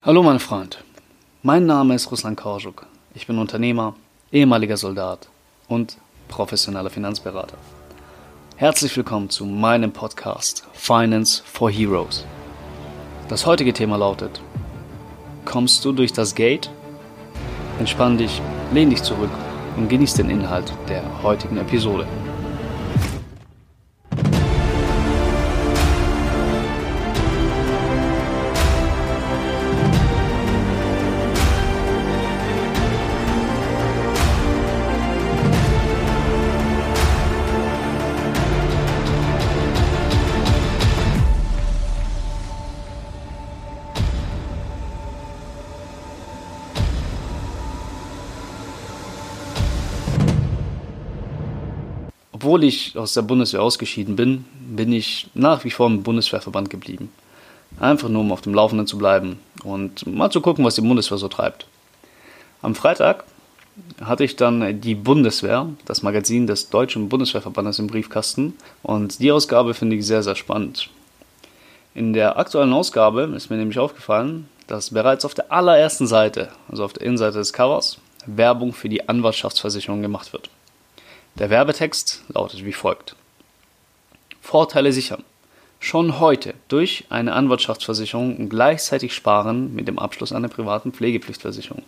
Hallo mein Freund, mein Name ist Ruslan Korjuk. Ich bin Unternehmer, ehemaliger Soldat und professioneller Finanzberater. Herzlich willkommen zu meinem Podcast Finance for Heroes. Das heutige Thema lautet, kommst du durch das Gate? Entspann dich, lehn dich zurück und genieß den Inhalt der heutigen Episode. Obwohl ich aus der Bundeswehr ausgeschieden bin, bin ich nach wie vor im Bundeswehrverband geblieben. Einfach nur, um auf dem Laufenden zu bleiben und mal zu gucken, was die Bundeswehr so treibt. Am Freitag hatte ich dann die Bundeswehr, das Magazin des Deutschen Bundeswehrverbandes im Briefkasten und die Ausgabe finde ich sehr, sehr spannend. In der aktuellen Ausgabe ist mir nämlich aufgefallen, dass bereits auf der allerersten Seite, also auf der Innenseite des Covers, Werbung für die Anwaltschaftsversicherung gemacht wird. Der Werbetext lautet wie folgt. Vorteile sichern. Schon heute durch eine Anwaltschaftsversicherung und gleichzeitig sparen mit dem Abschluss einer privaten Pflegepflichtversicherung.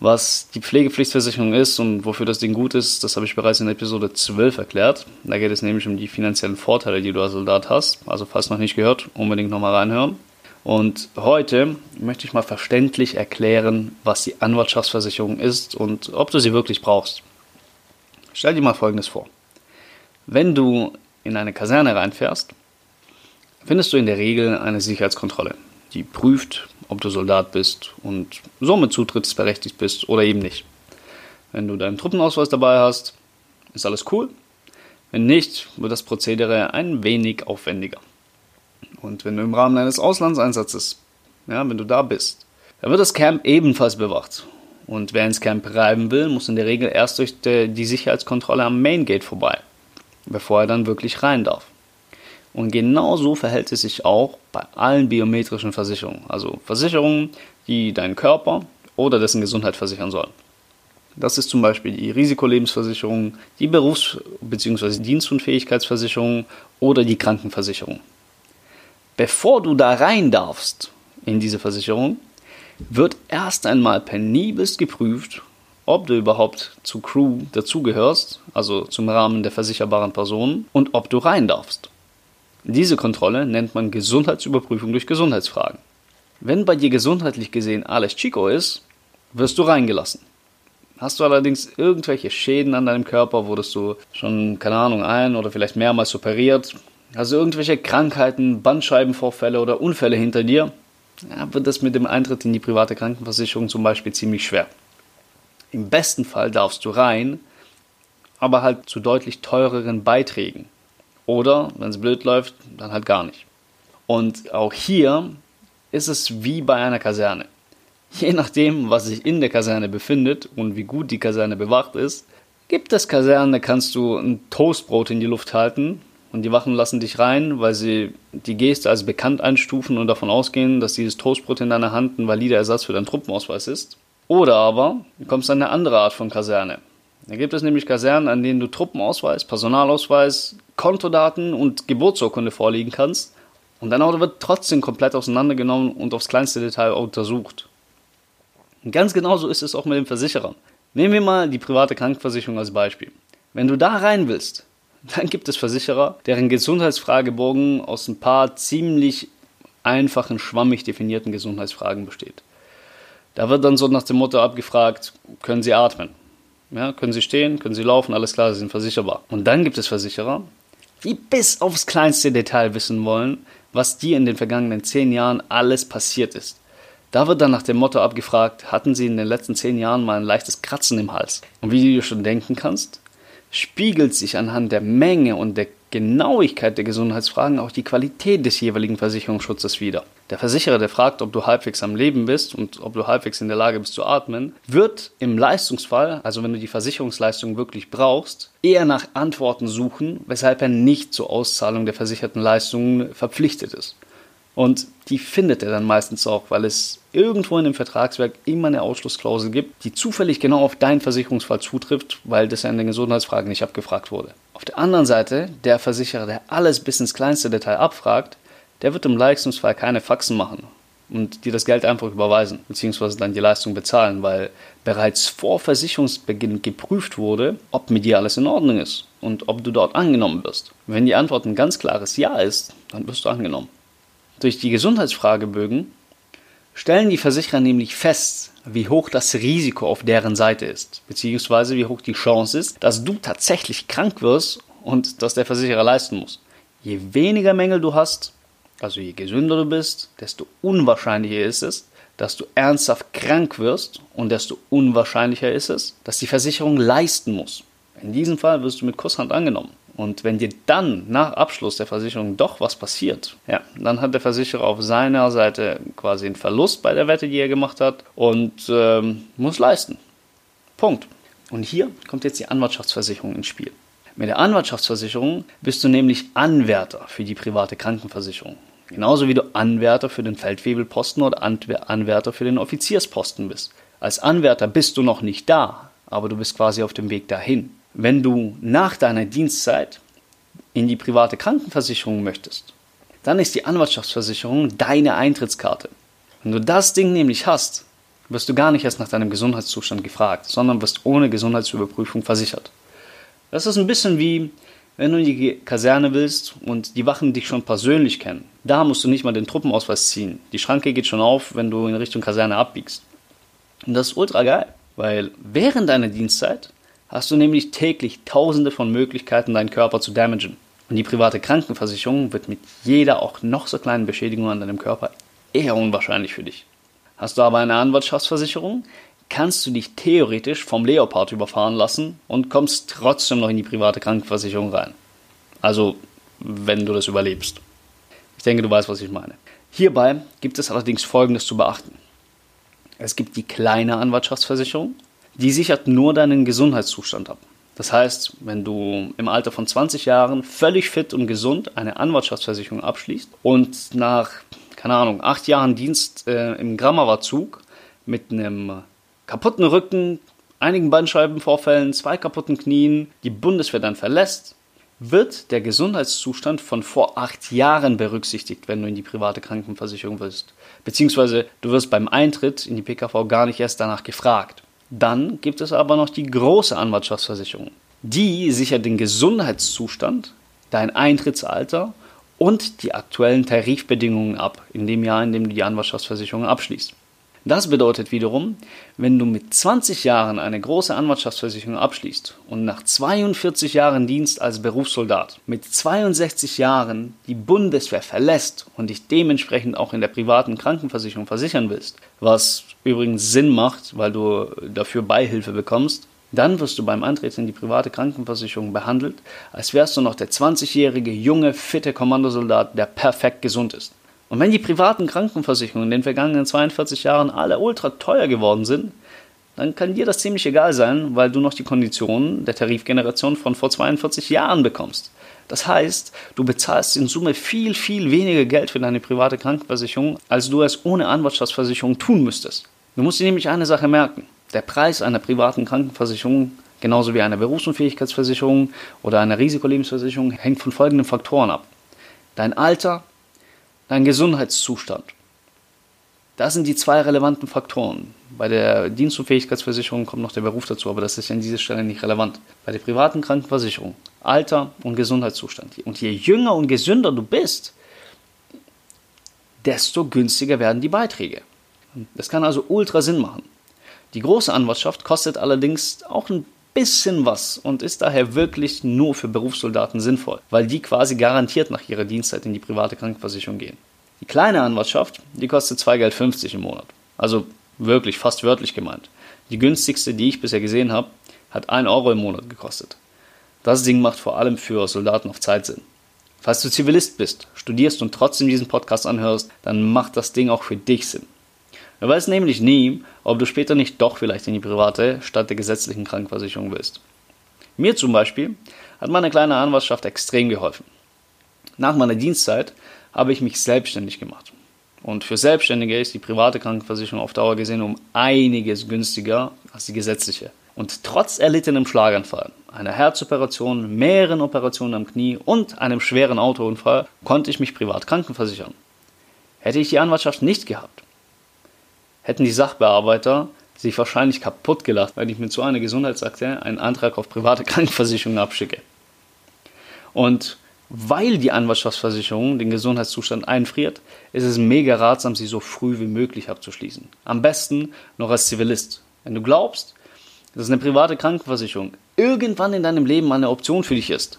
Was die Pflegepflichtversicherung ist und wofür das Ding gut ist, das habe ich bereits in Episode 12 erklärt. Da geht es nämlich um die finanziellen Vorteile, die du als Soldat hast. Also falls noch nicht gehört, unbedingt nochmal reinhören. Und heute möchte ich mal verständlich erklären, was die Anwaltschaftsversicherung ist und ob du sie wirklich brauchst. Stell dir mal Folgendes vor. Wenn du in eine Kaserne reinfährst, findest du in der Regel eine Sicherheitskontrolle, die prüft, ob du Soldat bist und somit zutrittsberechtigt bist oder eben nicht. Wenn du deinen Truppenausweis dabei hast, ist alles cool. Wenn nicht, wird das Prozedere ein wenig aufwendiger. Und wenn du im Rahmen eines Auslandseinsatzes, ja, wenn du da bist, dann wird das Camp ebenfalls bewacht und wer ins Camp reiben will, muss in der Regel erst durch die Sicherheitskontrolle am Main Gate vorbei, bevor er dann wirklich rein darf. Und genauso verhält es sich auch bei allen biometrischen Versicherungen, also Versicherungen, die deinen Körper oder dessen Gesundheit versichern sollen. Das ist zum Beispiel die Risikolebensversicherung, die Berufs- bzw. Dienstunfähigkeitsversicherung oder die Krankenversicherung. Bevor du da rein darfst in diese Versicherung, wird erst einmal penibelst geprüft, ob du überhaupt zur Crew dazugehörst, also zum Rahmen der versicherbaren Personen, und ob du rein darfst. Diese Kontrolle nennt man Gesundheitsüberprüfung durch Gesundheitsfragen. Wenn bei dir gesundheitlich gesehen alles Chico ist, wirst du reingelassen. Hast du allerdings irgendwelche Schäden an deinem Körper, wurdest du schon, keine Ahnung, ein oder vielleicht mehrmals operiert, also irgendwelche Krankheiten, Bandscheibenvorfälle oder Unfälle hinter dir, ja, wird das mit dem Eintritt in die private Krankenversicherung zum Beispiel ziemlich schwer. Im besten Fall darfst du rein, aber halt zu deutlich teureren Beiträgen. Oder, wenn es blöd läuft, dann halt gar nicht. Und auch hier ist es wie bei einer Kaserne. Je nachdem, was sich in der Kaserne befindet und wie gut die Kaserne bewacht ist, gibt es Kasernen, da kannst du ein Toastbrot in die Luft halten und die Wachen lassen dich rein, weil sie die Geste als bekannt einstufen und davon ausgehen, dass dieses Toastbrot in deiner Hand ein valider Ersatz für deinen Truppenausweis ist. Oder aber du kommst an eine andere Art von Kaserne. Da gibt es nämlich Kasernen, an denen du Truppenausweis, Personalausweis, Kontodaten und Geburtsurkunde vorlegen kannst. Und dein Auto wird trotzdem komplett auseinandergenommen und aufs kleinste Detail untersucht. Und ganz genauso ist es auch mit dem Versicherer. Nehmen wir mal die private Krankenversicherung als Beispiel. Wenn du da rein willst, dann gibt es Versicherer, deren Gesundheitsfragebogen aus ein paar ziemlich einfachen, schwammig definierten Gesundheitsfragen besteht. Da wird dann so nach dem Motto abgefragt, können Sie atmen? Ja, können Sie stehen? Können Sie laufen? Alles klar, Sie sind versicherbar. Und dann gibt es Versicherer, die bis aufs kleinste Detail wissen wollen, was dir in den vergangenen zehn Jahren alles passiert ist. Da wird dann nach dem Motto abgefragt, hatten Sie in den letzten zehn Jahren mal ein leichtes Kratzen im Hals? Und wie du dir schon denken kannst, spiegelt sich anhand der Menge und der Genauigkeit der Gesundheitsfragen auch die Qualität des jeweiligen Versicherungsschutzes wider. Der Versicherer, der fragt, ob du halbwegs am Leben bist und ob du halbwegs in der Lage bist zu atmen, wird im Leistungsfall, also wenn du die Versicherungsleistung wirklich brauchst, eher nach Antworten suchen, weshalb er nicht zur Auszahlung der versicherten Leistungen verpflichtet ist. Und die findet er dann meistens auch, weil es irgendwo in dem Vertragswerk immer eine Ausschlussklausel gibt, die zufällig genau auf deinen Versicherungsfall zutrifft, weil das ja in den Gesundheitsfragen nicht abgefragt wurde. Auf der anderen Seite, der Versicherer, der alles bis ins kleinste Detail abfragt, der wird im Leistungsfall keine Faxen machen und dir das Geld einfach überweisen, beziehungsweise dann die Leistung bezahlen, weil bereits vor Versicherungsbeginn geprüft wurde, ob mit dir alles in Ordnung ist und ob du dort angenommen wirst. Wenn die Antwort ein ganz klares Ja ist, dann wirst du angenommen. Durch die Gesundheitsfragebögen stellen die Versicherer nämlich fest, wie hoch das Risiko auf deren Seite ist, beziehungsweise wie hoch die Chance ist, dass du tatsächlich krank wirst und dass der Versicherer leisten muss. Je weniger Mängel du hast, also je gesünder du bist, desto unwahrscheinlicher ist es, dass du ernsthaft krank wirst und desto unwahrscheinlicher ist es, dass die Versicherung leisten muss. In diesem Fall wirst du mit Kusshand angenommen. Und wenn dir dann nach Abschluss der Versicherung doch was passiert, ja, dann hat der Versicherer auf seiner Seite quasi einen Verlust bei der Wette, die er gemacht hat und ähm, muss leisten. Punkt. Und hier kommt jetzt die Anwartschaftsversicherung ins Spiel. Mit der Anwartschaftsversicherung bist du nämlich Anwärter für die private Krankenversicherung. Genauso wie du Anwärter für den Feldwebelposten oder Anwärter für den Offiziersposten bist. Als Anwärter bist du noch nicht da, aber du bist quasi auf dem Weg dahin. Wenn du nach deiner Dienstzeit in die private Krankenversicherung möchtest, dann ist die Anwaltschaftsversicherung deine Eintrittskarte. Wenn du das Ding nämlich hast, wirst du gar nicht erst nach deinem Gesundheitszustand gefragt, sondern wirst ohne Gesundheitsüberprüfung versichert. Das ist ein bisschen wie, wenn du in die Kaserne willst und die Wachen dich schon persönlich kennen. Da musst du nicht mal den Truppenausweis ziehen. Die Schranke geht schon auf, wenn du in Richtung Kaserne abbiegst. Und das ist ultra geil, weil während deiner Dienstzeit hast du nämlich täglich tausende von Möglichkeiten, deinen Körper zu damagen. Und die private Krankenversicherung wird mit jeder auch noch so kleinen Beschädigung an deinem Körper eher unwahrscheinlich für dich. Hast du aber eine Anwaltschaftsversicherung, kannst du dich theoretisch vom Leopard überfahren lassen und kommst trotzdem noch in die private Krankenversicherung rein. Also, wenn du das überlebst. Ich denke, du weißt, was ich meine. Hierbei gibt es allerdings Folgendes zu beachten. Es gibt die kleine Anwaltschaftsversicherung die sichert nur deinen Gesundheitszustand ab. Das heißt, wenn du im Alter von 20 Jahren völlig fit und gesund eine Anwaltschaftsversicherung abschließt und nach, keine Ahnung, acht Jahren Dienst äh, im Grammawa-Zug mit einem kaputten Rücken, einigen Bandscheibenvorfällen, zwei kaputten Knien die Bundeswehr dann verlässt, wird der Gesundheitszustand von vor acht Jahren berücksichtigt, wenn du in die private Krankenversicherung willst. Beziehungsweise du wirst beim Eintritt in die PKV gar nicht erst danach gefragt. Dann gibt es aber noch die große Anwaltschaftsversicherung. Die sichert den Gesundheitszustand, dein Eintrittsalter und die aktuellen Tarifbedingungen ab in dem Jahr, in dem du die Anwaltschaftsversicherung abschließt. Das bedeutet wiederum, wenn du mit 20 Jahren eine große Anwaltschaftsversicherung abschließt und nach 42 Jahren Dienst als Berufssoldat mit 62 Jahren die Bundeswehr verlässt und dich dementsprechend auch in der privaten Krankenversicherung versichern willst, was übrigens Sinn macht, weil du dafür Beihilfe bekommst, dann wirst du beim Antreten in die private Krankenversicherung behandelt, als wärst du noch der 20-jährige, junge, fitte Kommandosoldat, der perfekt gesund ist. Und wenn die privaten Krankenversicherungen in den vergangenen 42 Jahren alle ultra teuer geworden sind, dann kann dir das ziemlich egal sein, weil du noch die Konditionen der Tarifgeneration von vor 42 Jahren bekommst. Das heißt, du bezahlst in Summe viel, viel weniger Geld für deine private Krankenversicherung, als du es ohne Anwaltschaftsversicherung tun müsstest. Du musst dir nämlich eine Sache merken. Der Preis einer privaten Krankenversicherung, genauso wie einer Berufsunfähigkeitsversicherung oder einer Risikolebensversicherung, hängt von folgenden Faktoren ab. Dein Alter, dein Gesundheitszustand. Das sind die zwei relevanten Faktoren. Bei der Dienstunfähigkeitsversicherung kommt noch der Beruf dazu, aber das ist an dieser Stelle nicht relevant. Bei der privaten Krankenversicherung, Alter und Gesundheitszustand. Und je jünger und gesünder du bist, desto günstiger werden die Beiträge. Das kann also ultra Sinn machen. Die große Anwartschaft kostet allerdings auch ein bisschen was und ist daher wirklich nur für Berufssoldaten sinnvoll, weil die quasi garantiert nach ihrer Dienstzeit in die private Krankenversicherung gehen. Die kleine Anwartschaft, die kostet 2,50 Geld im Monat. Also wirklich fast wörtlich gemeint. Die günstigste, die ich bisher gesehen habe, hat 1 Euro im Monat gekostet. Das Ding macht vor allem für Soldaten auf Zeit Sinn. Falls du Zivilist bist, studierst und trotzdem diesen Podcast anhörst, dann macht das Ding auch für dich Sinn. Du weißt nämlich nie, ob du später nicht doch vielleicht in die private statt der gesetzlichen Krankenversicherung willst. Mir zum Beispiel hat meine kleine Anwaltschaft extrem geholfen. Nach meiner Dienstzeit habe ich mich selbstständig gemacht. Und für Selbstständige ist die private Krankenversicherung auf Dauer gesehen um einiges günstiger als die gesetzliche. Und trotz erlittenem Schlaganfall, einer Herzoperation, mehreren Operationen am Knie und einem schweren Autounfall konnte ich mich privat krankenversichern. Hätte ich die Anwaltschaft nicht gehabt, hätten die Sachbearbeiter sich wahrscheinlich kaputt gelacht, weil ich mit so einer Gesundheitsakte einen Antrag auf private Krankenversicherung abschicke. Und weil die Anwaltschaftsversicherung den Gesundheitszustand einfriert, ist es mega ratsam, sie so früh wie möglich abzuschließen. Am besten noch als Zivilist. Wenn du glaubst, dass eine private Krankenversicherung irgendwann in deinem Leben eine Option für dich ist,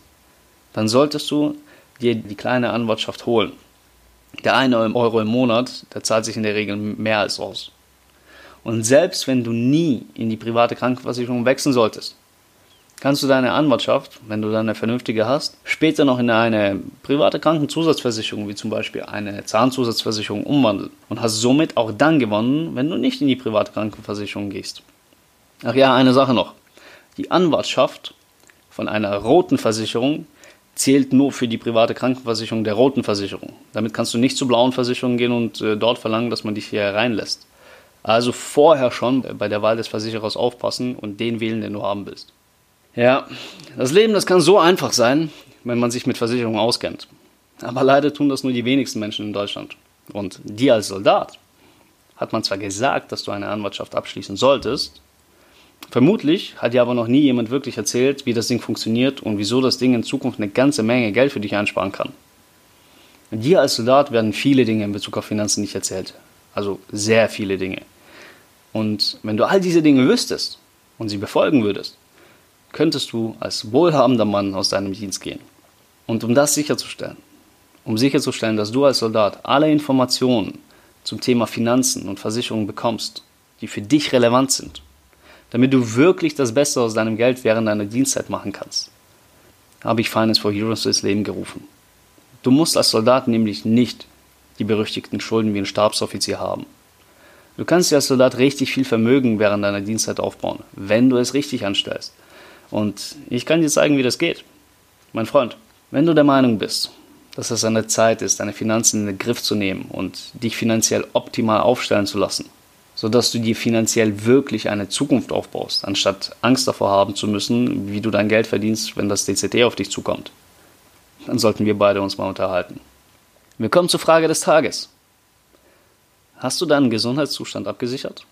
dann solltest du dir die kleine Anwaltschaft holen. Der eine Euro im Monat, der zahlt sich in der Regel mehr als aus. Und selbst wenn du nie in die private Krankenversicherung wechseln solltest, kannst du deine Anwaltschaft, wenn du dann eine vernünftige hast, später noch in eine private Krankenzusatzversicherung, wie zum Beispiel eine Zahnzusatzversicherung, umwandeln und hast somit auch dann gewonnen, wenn du nicht in die private Krankenversicherung gehst. Ach ja, eine Sache noch. Die Anwartschaft von einer roten Versicherung zählt nur für die private Krankenversicherung der roten Versicherung. Damit kannst du nicht zur blauen Versicherung gehen und äh, dort verlangen, dass man dich hier reinlässt. Also vorher schon bei der Wahl des Versicherers aufpassen und den wählen, den du haben willst. Ja, das Leben, das kann so einfach sein, wenn man sich mit Versicherungen auskennt. Aber leider tun das nur die wenigsten Menschen in Deutschland. Und dir als Soldat hat man zwar gesagt, dass du eine Anwartschaft abschließen solltest, vermutlich hat dir aber noch nie jemand wirklich erzählt, wie das Ding funktioniert und wieso das Ding in Zukunft eine ganze Menge Geld für dich einsparen kann. Dir als Soldat werden viele Dinge in Bezug auf Finanzen nicht erzählt. Also sehr viele Dinge. Und wenn du all diese Dinge wüsstest und sie befolgen würdest, könntest du als wohlhabender Mann aus deinem Dienst gehen. Und um das sicherzustellen, um sicherzustellen, dass du als Soldat alle Informationen zum Thema Finanzen und Versicherungen bekommst, die für dich relevant sind, damit du wirklich das Beste aus deinem Geld während deiner Dienstzeit machen kannst, habe ich Finance for Heroes ins Leben gerufen. Du musst als Soldat nämlich nicht die berüchtigten Schulden wie ein Stabsoffizier haben. Du kannst dir als Soldat richtig viel Vermögen während deiner Dienstzeit aufbauen, wenn du es richtig anstellst. Und ich kann dir zeigen, wie das geht. Mein Freund, wenn du der Meinung bist, dass es an der Zeit ist, deine Finanzen in den Griff zu nehmen und dich finanziell optimal aufstellen zu lassen, sodass du dir finanziell wirklich eine Zukunft aufbaust, anstatt Angst davor haben zu müssen, wie du dein Geld verdienst, wenn das DCT auf dich zukommt, dann sollten wir beide uns mal unterhalten. Wir kommen zur Frage des Tages. Hast du deinen Gesundheitszustand abgesichert?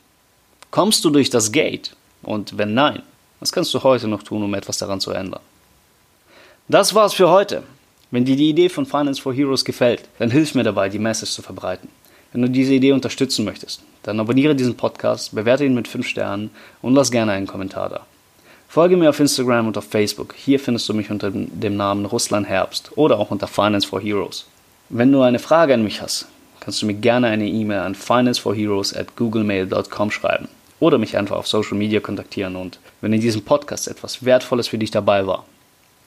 Kommst du durch das Gate? Und wenn nein, was kannst du heute noch tun, um etwas daran zu ändern? Das war's für heute. Wenn dir die Idee von Finance for Heroes gefällt, dann hilf mir dabei, die Message zu verbreiten. Wenn du diese Idee unterstützen möchtest, dann abonniere diesen Podcast, bewerte ihn mit 5 Sternen und lass gerne einen Kommentar da. Folge mir auf Instagram und auf Facebook. Hier findest du mich unter dem Namen Russland Herbst oder auch unter Finance for Heroes. Wenn du eine Frage an mich hast, kannst du mir gerne eine E-Mail an financeforheroes at googlemail.com schreiben oder mich einfach auf Social Media kontaktieren. Und wenn in diesem Podcast etwas Wertvolles für dich dabei war,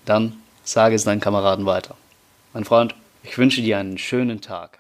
dann sage es deinen Kameraden weiter. Mein Freund, ich wünsche dir einen schönen Tag.